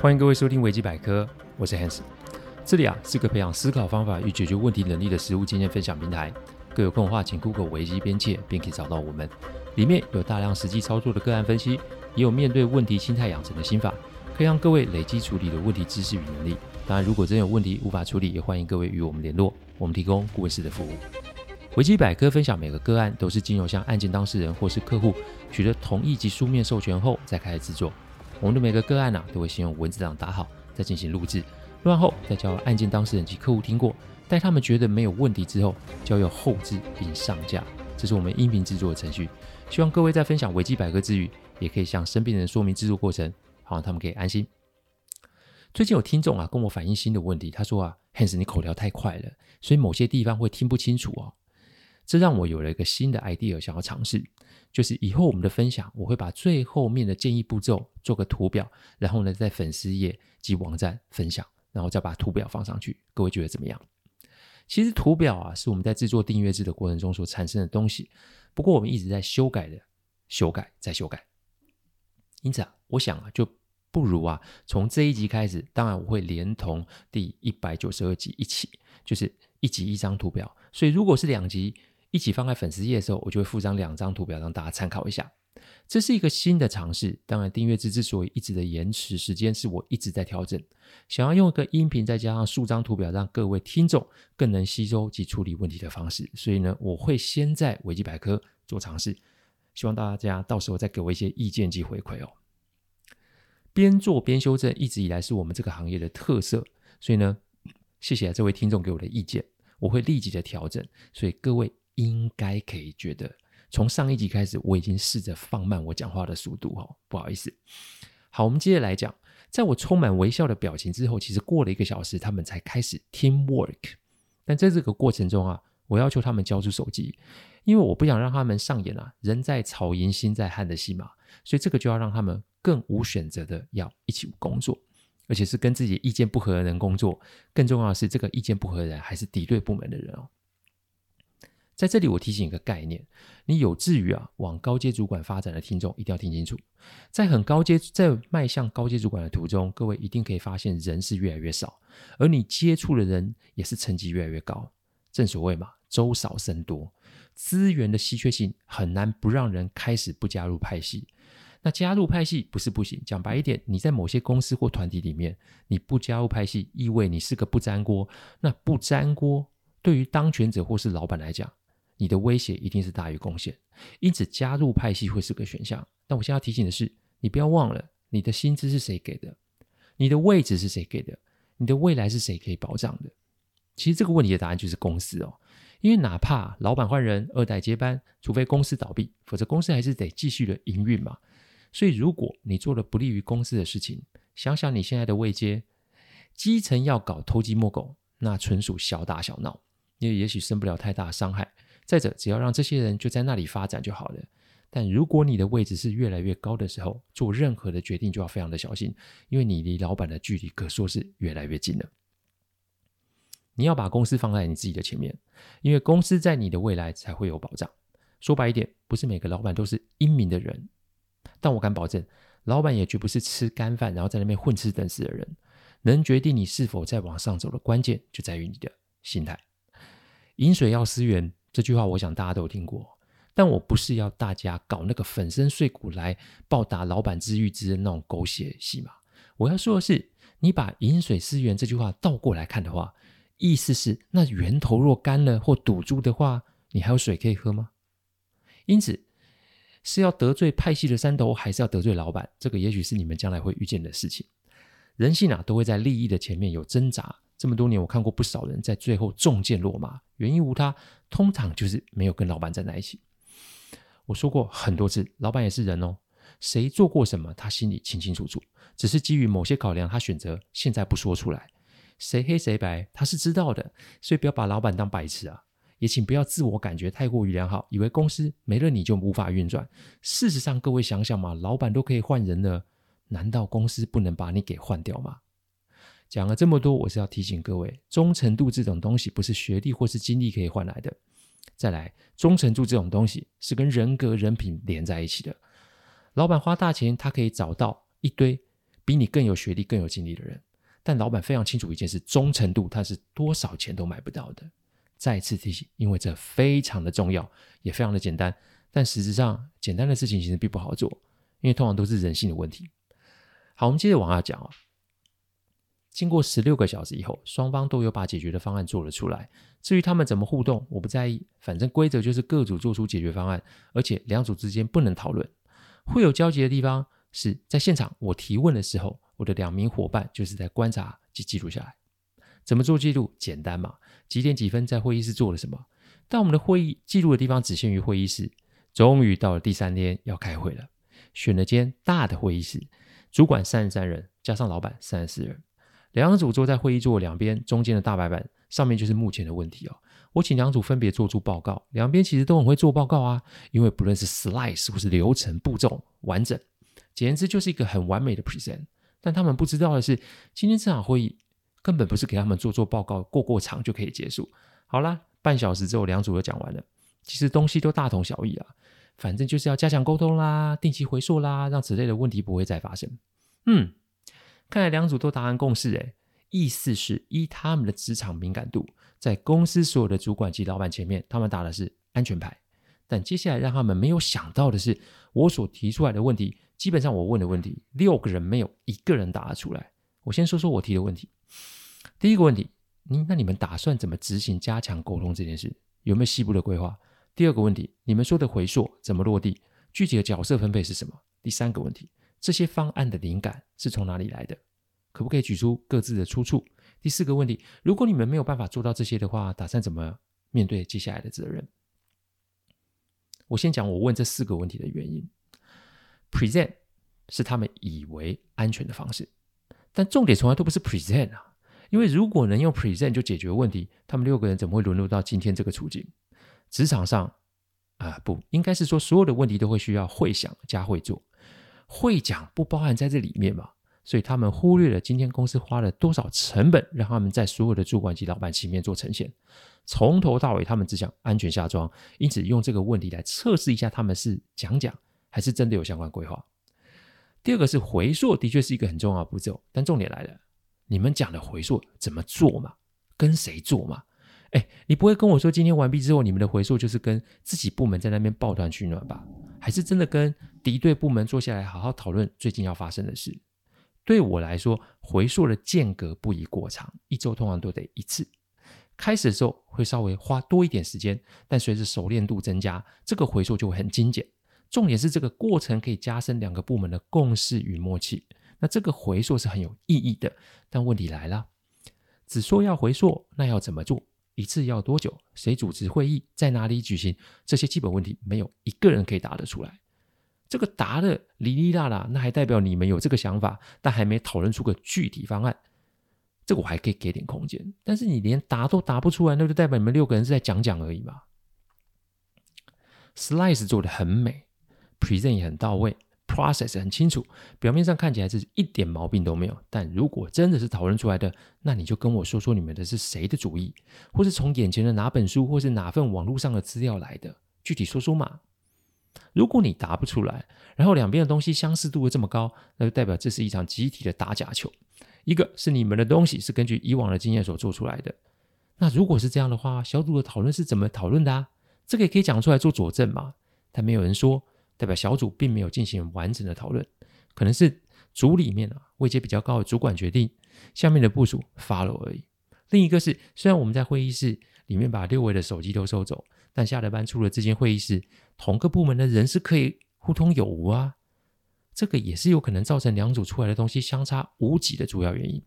欢迎各位收听维基百科，我是 Hans。这里啊是个培养思考方法与解决问题能力的实务经验分享平台。各有空的话，请 Google 维基边界，便可以找到我们。里面有大量实际操作的个案分析，也有面对问题心态养成的心法，可以让各位累积处理的问题知识与能力。当然，如果真有问题无法处理，也欢迎各位与我们联络，我们提供顾问式的服务。维基百科分享每个个案都是经由向案件当事人或是客户取得同意及书面授权后再开始制作。我们的每个个案呢、都会先用文字档打好，再进行录制，录完后再交案件当事人及客户听过，待他们觉得没有问题之后，交由后置并上架。这是我们音频制作的程序。希望各位在分享维基百科之余，也可以向身边人说明制作过程，好让他们可以安心。最近有听众啊跟我反映新的问题，他说啊，Hans 你口条太快了，所以某些地方会听不清楚哦。这让我有了一个新的 idea 想要尝试。就是以后我们的分享，我会把最后面的建议步骤做个图表，然后呢，在粉丝页及网站分享，然后再把图表放上去。各位觉得怎么样？其实图表啊，是我们在制作订阅制的过程中所产生的东西，不过我们一直在修改的，修改再修改。因此啊，我想啊，就不如啊，从这一集开始，当然我会连同第一百九十二集一起，就是一集一张图表。所以如果是两集。一起放在粉丝页的时候，我就会附上两张图表让大家参考一下。这是一个新的尝试。当然，订阅制之所以一直的延迟时间，是我一直在调整。想要用一个音频再加上数张图表，让各位听众更能吸收及处理问题的方式。所以呢，我会先在维基百科做尝试，希望大家到时候再给我一些意见及回馈哦。边做边修正，一直以来是我们这个行业的特色。所以呢，谢谢这位听众给我的意见，我会立即的调整。所以各位。应该可以觉得，从上一集开始，我已经试着放慢我讲话的速度哦，不好意思。好，我们接着来讲，在我充满微笑的表情之后，其实过了一个小时，他们才开始 teamwork。但在这个过程中啊，我要求他们交出手机，因为我不想让他们上演啊“人在草营心在汉”的戏码，所以这个就要让他们更无选择的要一起工作，而且是跟自己意见不合的人工作。更重要的是，这个意见不合的人还是敌对部门的人哦。在这里，我提醒一个概念：你有志于啊往高阶主管发展的听众，一定要听清楚。在很高阶，在迈向高阶主管的途中，各位一定可以发现人是越来越少，而你接触的人也是层级越来越高。正所谓嘛，粥少僧多，资源的稀缺性很难不让人开始不加入派系。那加入派系不是不行，讲白一点，你在某些公司或团体里面，你不加入派系，意味你是个不粘锅。那不粘锅，对于当权者或是老板来讲，你的威胁一定是大于贡献，因此加入派系会是个选项。但我现在要提醒的是，你不要忘了，你的薪资是谁给的？你的位置是谁给的？你的未来是谁可以保障的？其实这个问题的答案就是公司哦，因为哪怕老板换人，二代接班，除非公司倒闭，否则公司还是得继续的营运嘛。所以如果你做了不利于公司的事情，想想你现在的位阶，基层要搞偷鸡摸狗，那纯属小打小闹，因为也许生不了太大的伤害。再者，只要让这些人就在那里发展就好了。但如果你的位置是越来越高的时候，做任何的决定就要非常的小心，因为你离老板的距离可说是越来越近了。你要把公司放在你自己的前面，因为公司在你的未来才会有保障。说白一点，不是每个老板都是英明的人，但我敢保证，老板也绝不是吃干饭然后在那边混吃等死的人。能决定你是否再往上走的关键，就在于你的心态。饮水要思源。这句话我想大家都有听过，但我不是要大家搞那个粉身碎骨来报答老板知遇之恩那种狗血戏码。我要说的是，你把“饮水思源”这句话倒过来看的话，意思是那源头若干了或堵住的话，你还有水可以喝吗？因此，是要得罪派系的山头，还是要得罪老板？这个也许是你们将来会遇见的事情。人性啊，都会在利益的前面有挣扎。这么多年，我看过不少人在最后中箭落马，原因无他，通常就是没有跟老板站在一起。我说过很多次，老板也是人哦，谁做过什么，他心里清清楚楚，只是基于某些考量，他选择现在不说出来。谁黑谁白，他是知道的，所以不要把老板当白痴啊！也请不要自我感觉太过于良好，以为公司没了你就无法运转。事实上，各位想想嘛，老板都可以换人了，难道公司不能把你给换掉吗？讲了这么多，我是要提醒各位，忠诚度这种东西不是学历或是经历可以换来的。再来，忠诚度这种东西是跟人格人品连在一起的。老板花大钱，他可以找到一堆比你更有学历、更有经历的人。但老板非常清楚一件事：忠诚度他是多少钱都买不到的。再次提醒，因为这非常的重要，也非常的简单。但实质上，简单的事情其实并不好做，因为通常都是人性的问题。好，我们接着往下讲啊。经过十六个小时以后，双方都有把解决的方案做了出来。至于他们怎么互动，我不在意，反正规则就是各组做出解决方案，而且两组之间不能讨论。会有交集的地方是在现场，我提问的时候，我的两名伙伴就是在观察及记录下来。怎么做记录？简单嘛，几点几分在会议室做了什么？但我们的会议记录的地方只限于会议室。终于到了第三天要开会了，选了间大的会议室，主管三十三人，加上老板三十四人。两组坐在会议桌两边，中间的大白板上面就是目前的问题哦。我请两组分别做出报告，两边其实都很会做报告啊，因为不论是 slides 或是流程步骤完整，简直就是一个很完美的 present。但他们不知道的是，今天这场会议根本不是给他们做做报告、过过场就可以结束。好啦，半小时之后，两组都讲完了，其实东西都大同小异啊，反正就是要加强沟通啦，定期回溯啦，让此类的问题不会再发生。嗯。看来两组都达成共识，诶，意思是依他们的职场敏感度，在公司所有的主管及老板前面，他们打的是安全牌。但接下来让他们没有想到的是，我所提出来的问题，基本上我问的问题，六个人没有一个人答得出来。我先说说我提的问题。第一个问题，你那你们打算怎么执行加强沟通这件事？有没有细部的规划？第二个问题，你们说的回溯怎么落地？具体的角色分配是什么？第三个问题。这些方案的灵感是从哪里来的？可不可以举出各自的出处？第四个问题，如果你们没有办法做到这些的话，打算怎么面对接下来的责任？我先讲我问这四个问题的原因。Present 是他们以为安全的方式，但重点从来都不是 Present 啊，因为如果能用 Present 就解决问题，他们六个人怎么会沦落到今天这个处境？职场上啊、不应该是说所有的问题都会需要会想加会做。会讲不包含在这里面嘛？所以他们忽略了今天公司花了多少成本，让他们在所有的主管及老板前面做呈现。从头到尾，他们只想安全下庄，因此用这个问题来测试一下他们是讲讲还是真的有相关规划。第二个是回溯，的确是一个很重要的步骤，但重点来了，你们讲的回溯怎么做嘛？跟谁做嘛？哎，你不会跟我说今天完毕之后，你们的回溯就是跟自己部门在那边抱团取暖吧？还是真的跟敌对部门坐下来好好讨论最近要发生的事。对我来说，回溯的间隔不宜过长，一周通常都得一次。开始的时候会稍微花多一点时间，但随着熟练度增加，这个回溯就会很精简。重点是这个过程可以加深两个部门的共识与默契。那这个回溯是很有意义的，但问题来了，只说要回溯，那要怎么做？一次要多久？谁主持会议？在哪里举行？这些基本问题，没有一个人可以答得出来。这个答的哩哩啦啦，那还代表你们有这个想法，但还没讨论出个具体方案。这个我还可以给点空间。但是你连答都答不出来，那就代表你们六个人是在讲讲而已嘛。Slice 做的很美，Present 也很到位。Process 很清楚，表面上看起来是一点毛病都没有。但如果真的是讨论出来的，那你就跟我说说你们的是谁的主意，或是从眼前的哪本书，或是哪份网络上的资料来的，具体说说嘛。如果你答不出来，然后两边的东西相似度又这么高，那就代表这是一场集体的打假球。一个是你们的东西是根据以往的经验所做出来的，那如果是这样的话，小组的讨论是怎么讨论的啊？这个也可以讲出来做佐证嘛。但没有人说。代表小组并没有进行完整的讨论，可能是组里面啊位阶比较高的主管决定，下面的部署 follow 而已。另一个是，虽然我们在会议室里面把六位的手机都收走，但下了班出了这间会议室，同个部门的人是可以互通有无啊。这个也是有可能造成两组出来的东西相差无几的主要原因。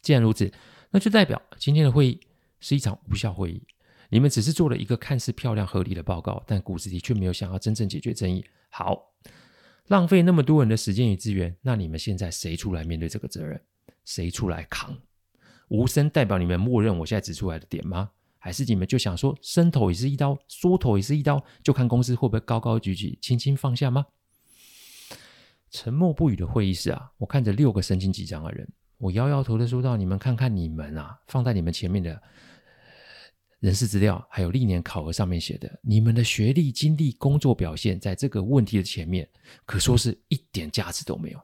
既然如此，那就代表今天的会议是一场无效会议。你们只是做了一个看似漂亮合理的报告，但骨子里却没有想要真正解决争议。好，浪费那么多人的时间与资源，那你们现在谁出来面对这个责任？谁出来扛？无声代表你们默认我现在指出来的点吗？还是你们就想说伸头也是一刀，缩头也是一刀，就看公司会不会高高举起，轻轻放下吗？沉默不语的会议室啊，我看着六个神情紧张的人，我摇摇头的说道：“你们看看你们啊，放在你们前面的。”人事资料还有历年考核上面写的，你们的学历、经历、工作表现，在这个问题的前面，可说是一点价值都没有。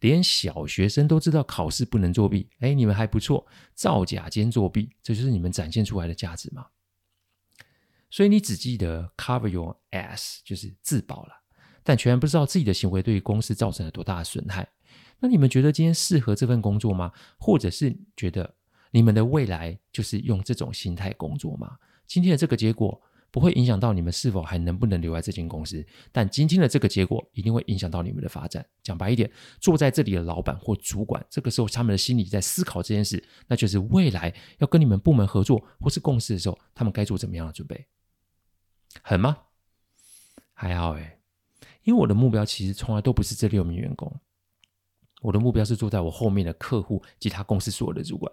连小学生都知道考试不能作弊，哎，你们还不错，造假兼作弊，这就是你们展现出来的价值吗？所以你只记得 cover your ass，就是自保了，但全然不知道自己的行为对于公司造成了多大的损害。那你们觉得今天适合这份工作吗？或者是觉得你们的未来就是用这种心态工作吗？今天的这个结果。不会影响到你们是否还能不能留在这间公司，但今天的这个结果一定会影响到你们的发展。讲白一点，坐在这里的老板或主管，这个时候他们的心里在思考这件事，那就是未来要跟你们部门合作或是共事的时候，他们该做怎么样的准备？狠吗？还好诶，因为我的目标其实从来都不是这六名员工，我的目标是坐在我后面的客户及他公司所有的主管。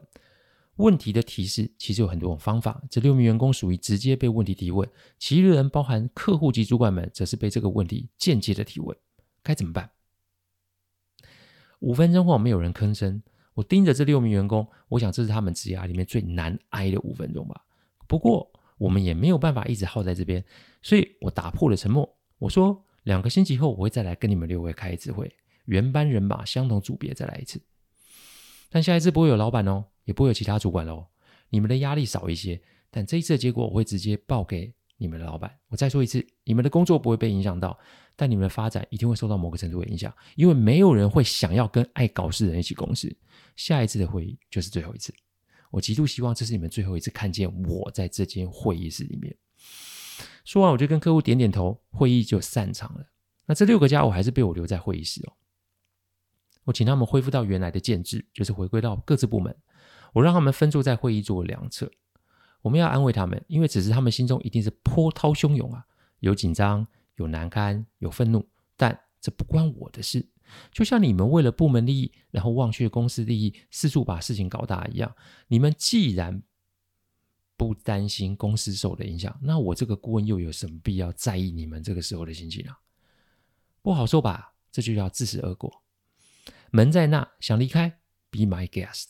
问题的提示其实有很多种方法，这六名员工属于直接被问题提问，其余的人包含客户及主管们，则是被这个问题间接的提问。该怎么办？五分钟后没有人吭声，我盯着这六名员工，我想这是他们职涯里面最难挨的五分钟吧。不过我们也没有办法一直耗在这边，所以我打破了沉默，我说两个星期后我会再来跟你们六位开一次会，原班人马，相同组别再来一次，但下一次不会有老板哦。也不会有其他主管喽，你们的压力少一些，但这一次的结果我会直接报给你们的老板。我再说一次，你们的工作不会被影响到，但你们的发展一定会受到某个程度的影响，因为没有人会想要跟爱搞事的人一起共事。下一次的会议就是最后一次，我极度希望这是你们最后一次看见我在这间会议室里面。说完，我就跟客户点点头，会议就散场了。那这六个家伙还是被我留在会议室哦，我请他们恢复到原来的建制，就是回归到各自部门。我让他们分坐在会议桌两侧，我们要安慰他们，因为此时他们心中一定是波涛汹涌啊，有紧张，有难堪，有愤怒，但这不关我的事。就像你们为了部门利益，然后忘却公司利益，四处把事情搞大一样。你们既然不担心公司受的影响，那我这个顾问又有什么必要在意你们这个时候的心情啊？不好说吧？这就叫自食恶果。门在那，想离开，Be my guest。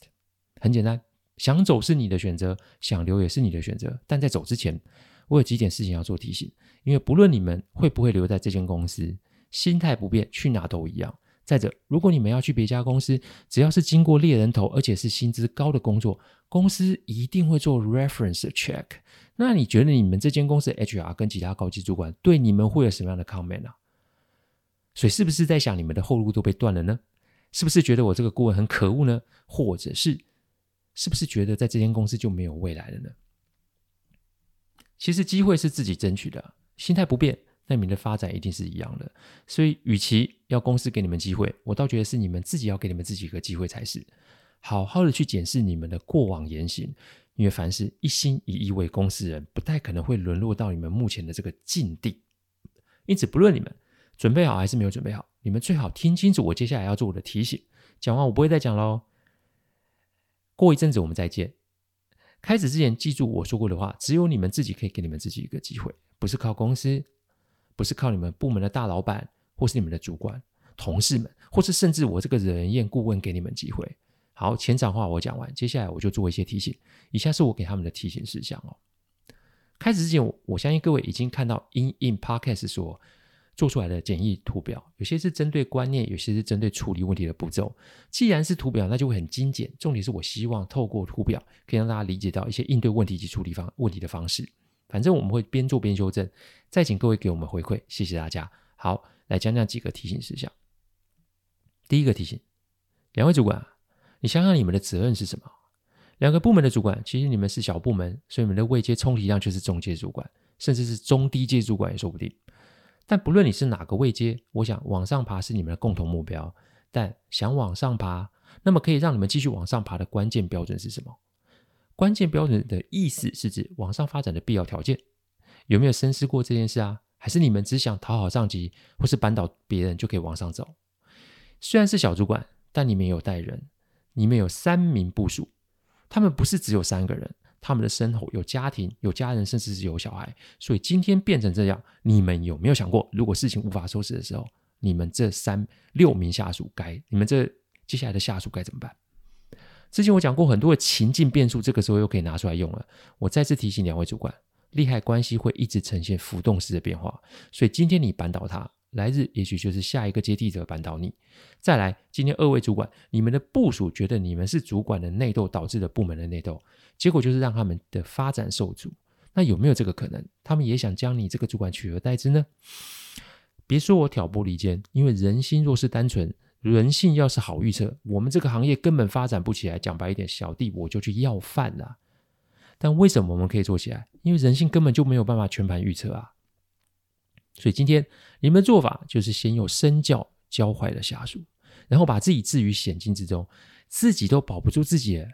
很简单，想走是你的选择，想留也是你的选择。但在走之前，我有几点事情要做提醒。因为不论你们会不会留在这间公司，心态不变，去哪都一样。再者，如果你们要去别家公司，只要是经过猎人头，而且是薪资高的工作，公司一定会做 reference check。那你觉得你们这间公司 HR 跟其他高级主管对你们会有什么样的 comment 啊？所以是不是在想你们的后路都被断了呢？是不是觉得我这个顾问很可恶呢？或者是？是不是觉得在这间公司就没有未来了呢？其实机会是自己争取的，心态不变，那你们的发展一定是一样的。所以，与其要公司给你们机会，我倒觉得是你们自己要给你们自己一个机会才是。好好的去检视你们的过往言行，因为凡是一心一意为公司人，不太可能会沦落到你们目前的这个境地。因此，不论你们准备好还是没有准备好，你们最好听清楚我接下来要做我的提醒。讲完我不会再讲喽。过一阵子我们再见。开始之前，记住我说过的话：只有你们自己可以给你们自己一个机会，不是靠公司，不是靠你们部门的大老板，或是你们的主管、同事们，或是甚至我这个人验顾问给你们机会。好，前场话我讲完，接下来我就做一些提醒。以下是我给他们的提醒事项哦。开始之前，我相信各位已经看到 In In Podcast 说。做出来的简易图表，有些是针对观念，有些是针对处理问题的步骤。既然是图表，那就会很精简。重点是我希望透过图表，可以让大家理解到一些应对问题及处理方问题的方式。反正我们会边做边修正，再请各位给我们回馈，谢谢大家。好，来讲讲几个提醒事项。第一个提醒，两位主管，你想想你们的责任是什么？两个部门的主管，其实你们是小部门，所以你们的位阶充其量就是中阶主管，甚至是中低阶主管也说不定。但不论你是哪个位阶，我想往上爬是你们的共同目标。但想往上爬，那么可以让你们继续往上爬的关键标准是什么？关键标准的意思是指往上发展的必要条件。有没有深思过这件事啊？还是你们只想讨好上级，或是扳倒别人就可以往上走？虽然是小主管，但你们有带人，你们有三名部属，他们不是只有三个人。他们的身后有家庭、有家人，甚至是有小孩，所以今天变成这样，你们有没有想过，如果事情无法收拾的时候，你们这三六名下属该，你们这接下来的下属该怎么办？之前我讲过很多的情境变数，这个时候又可以拿出来用了。我再次提醒两位主管，利害关系会一直呈现浮动式的变化，所以今天你扳倒他，来日也许就是下一个接替者扳倒你。再来，今天二位主管，你们的部署觉得你们是主管的内斗导致了部门的内斗，结果就是让他们的发展受阻。那有没有这个可能？他们也想将你这个主管取而代之呢？别说我挑拨离间，因为人心若是单纯，人性要是好预测，我们这个行业根本发展不起来。讲白一点，小弟我就去要饭了。但为什么我们可以做起来？因为人性根本就没有办法全盘预测啊。所以今天你们的做法就是先用身教教坏了下属，然后把自己置于险境之中，自己都保不住自己。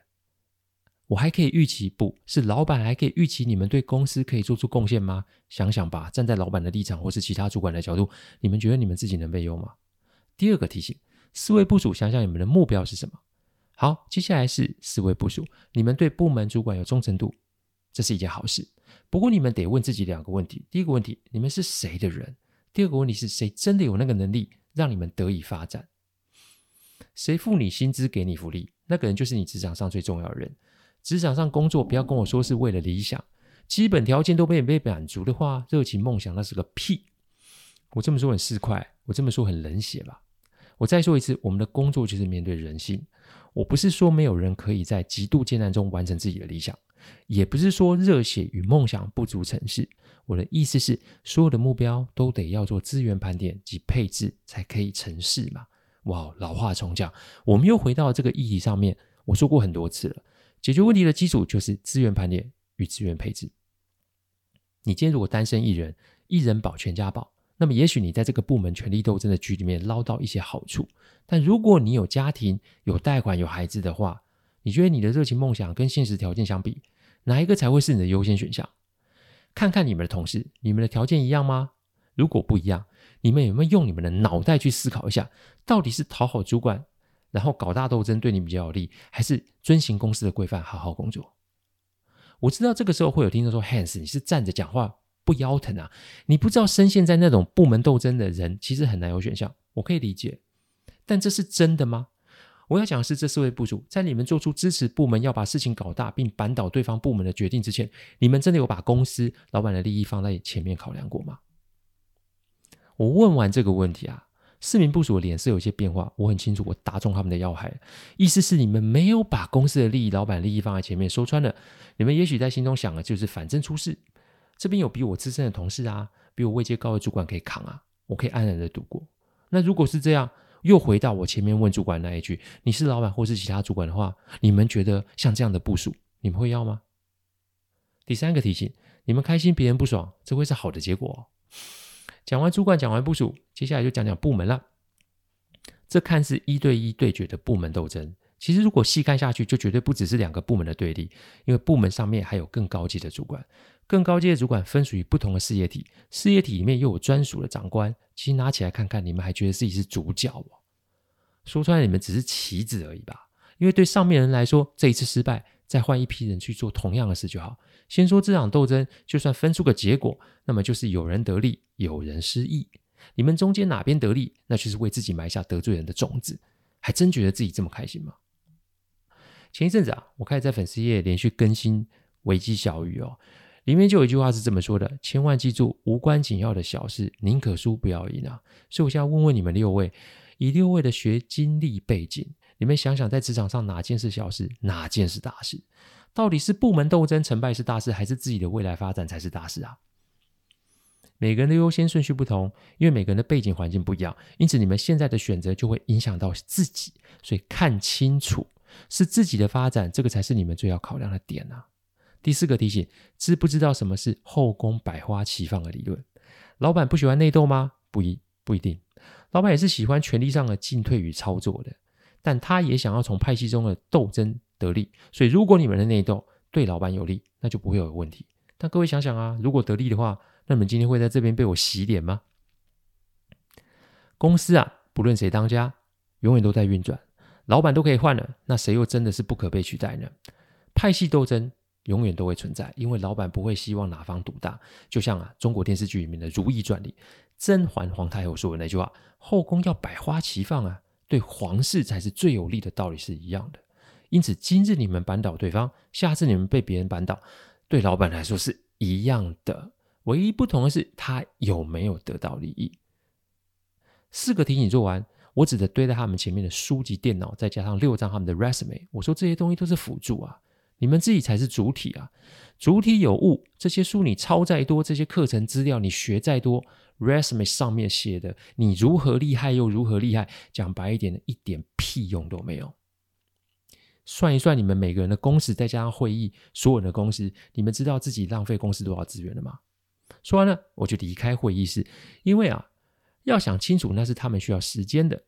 我还可以预期，不是老板还可以预期你们对公司可以做出贡献吗？想想吧，站在老板的立场或是其他主管的角度，你们觉得你们自己能被用吗？第二个提醒，思维部署，想想你们的目标是什么？好，接下来是思维部署，你们对部门主管有忠诚度，这是一件好事。不过你们得问自己两个问题：第一个问题，你们是谁的人？第二个问题是谁真的有那个能力让你们得以发展？谁付你薪资给你福利？那个人就是你职场上最重要的人。职场上工作，不要跟我说是为了理想，基本条件都被被满足的话，热情梦想那是个屁。我这么说很市侩，我这么说很冷血吧？我再说一次，我们的工作就是面对人性。我不是说没有人可以在极度艰难中完成自己的理想，也不是说热血与梦想不足成事。我的意思是，所有的目标都得要做资源盘点及配置，才可以成事嘛。哇，老话重讲，我们又回到这个议题上面。我说过很多次了。解决问题的基础就是资源盘点与资源配置。你今天如果单身一人，一人保全家保，那么也许你在这个部门权力斗争的局里面捞到一些好处。但如果你有家庭、有贷款、有孩子的话，你觉得你的热情梦想跟现实条件相比，哪一个才会是你的优先选项？看看你们的同事，你们的条件一样吗？如果不一样，你们有没有用你们的脑袋去思考一下，到底是讨好主管？然后搞大斗争对你比较有利，还是遵循公司的规范好好工作？我知道这个时候会有听众说：“Hans，你是站着讲话不腰疼啊？你不知道深陷在那种部门斗争的人其实很难有选项。”我可以理解，但这是真的吗？我要讲的是，这四位部署在你们做出支持部门要把事情搞大并扳倒对方部门的决定之前，你们真的有把公司老板的利益放在前面考量过吗？我问完这个问题啊。四名部署的脸色有些变化，我很清楚，我打中他们的要害。意思是你们没有把公司的利益、老板利益放在前面。说穿了，你们也许在心中想的就是，反正出事，这边有比我资深的同事啊，比我位阶高的主管可以扛啊，我可以安然的度过。那如果是这样，又回到我前面问主管那一句：你是老板或是其他主管的话，你们觉得像这样的部署，你们会要吗？第三个提醒，你们开心，别人不爽，这会是好的结果哦。讲完主管，讲完部署，接下来就讲讲部门了。这看似一对一对决的部门斗争，其实如果细看下去，就绝对不只是两个部门的对立，因为部门上面还有更高级的主管，更高阶的主管分属于不同的事业体，事业体里面又有专属的长官。其实拿起来看看，你们还觉得自己是主角哦？说出来，你们只是棋子而已吧？因为对上面人来说，这一次失败，再换一批人去做同样的事就好。先说这场斗争，就算分出个结果，那么就是有人得利，有人失意。你们中间哪边得利，那就是为自己埋下得罪人的种子。还真觉得自己这么开心吗？前一阵子啊，我开始在粉丝页连续更新危机小语哦，里面就有一句话是这么说的：千万记住，无关紧要的小事，宁可输不要赢啊。所以我现在问问你们六位，以六位的学经历背景，你们想想，在职场上哪件是小事，哪件是大事？到底是部门斗争成败是大事，还是自己的未来发展才是大事啊？每个人的优先顺序不同，因为每个人的背景环境不一样，因此你们现在的选择就会影响到自己。所以看清楚，是自己的发展，这个才是你们最要考量的点啊。第四个提醒：知不知道什么是后宫百花齐放的理论？老板不喜欢内斗吗？不一不一定，老板也是喜欢权力上的进退与操作的，但他也想要从派系中的斗争。得利，所以如果你们的内斗对老板有利，那就不会有问题。但各位想想啊，如果得利的话，那你们今天会在这边被我洗脸吗？公司啊，不论谁当家，永远都在运转，老板都可以换了，那谁又真的是不可被取代呢？派系斗争永远都会存在，因为老板不会希望哪方独大。就像啊，中国电视剧里面的《如懿传》里，甄嬛皇太后说的那句话：“后宫要百花齐放啊，对皇室才是最有利的。”道理是一样的。因此，今日你们扳倒对方，下次你们被别人扳倒，对老板来说是一样的。唯一不同的是，他有没有得到利益。四个题型做完，我只得堆在他们前面的书籍、电脑，再加上六张他们的 resume。我说这些东西都是辅助啊，你们自己才是主体啊。主体有误，这些书你抄再多，这些课程资料你学再多，resume 上面写的你如何厉害又如何厉害，讲白一点的，一点屁用都没有。算一算你们每个人的工时，再加上会议所有人的工时，你们知道自己浪费公司多少资源了吗？说完了，我就离开会议室，因为啊，要想清楚那是他们需要时间的。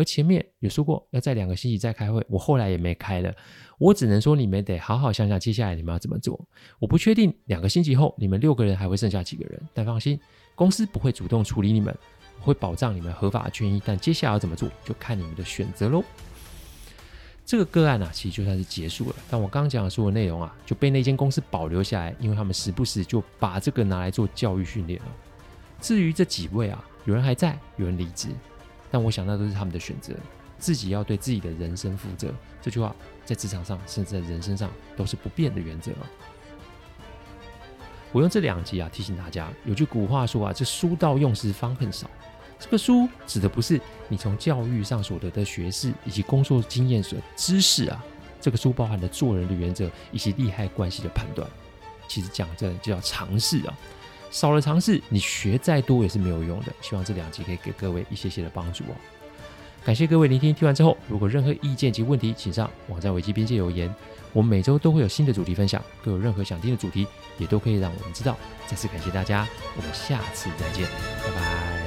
而前面也说过要在两个星期再开会，我后来也没开了。我只能说你们得好好想想接下来你们要怎么做。我不确定两个星期后你们六个人还会剩下几个人，但放心，公司不会主动处理你们，我会保障你们合法权益。但接下来要怎么做，就看你们的选择喽。这个个案啊，其实就算是结束了。但我刚刚讲的所有内容啊，就被那间公司保留下来，因为他们时不时就把这个拿来做教育训练了。至于这几位啊，有人还在，有人离职，但我想那都是他们的选择，自己要对自己的人生负责。这句话在职场上，甚至在人生上都是不变的原则。我用这两集啊，提醒大家，有句古话说啊，这书到用时方恨少。这个书指的不是你从教育上所得的学识以及工作经验所知识啊，这个书包含的做人的原则以及利害关系的判断。其实讲这就叫尝试啊，少了尝试，你学再多也是没有用的。希望这两集可以给各位一些些的帮助哦。感谢各位聆听，听完之后如果任何意见及问题，请上网站维基边界留言。我们每周都会有新的主题分享，各有任何想听的主题，也都可以让我们知道。再次感谢大家，我们下次再见，拜拜。